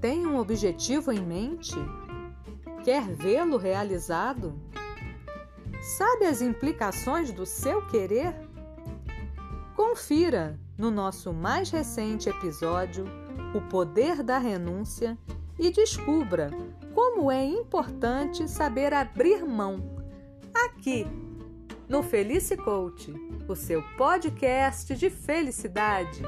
tem um objetivo em mente? Quer vê-lo realizado? Sabe as implicações do seu querer? Confira no nosso mais recente episódio O Poder da Renúncia e descubra como é importante saber abrir mão aqui no Felice Coach, o seu podcast de felicidade.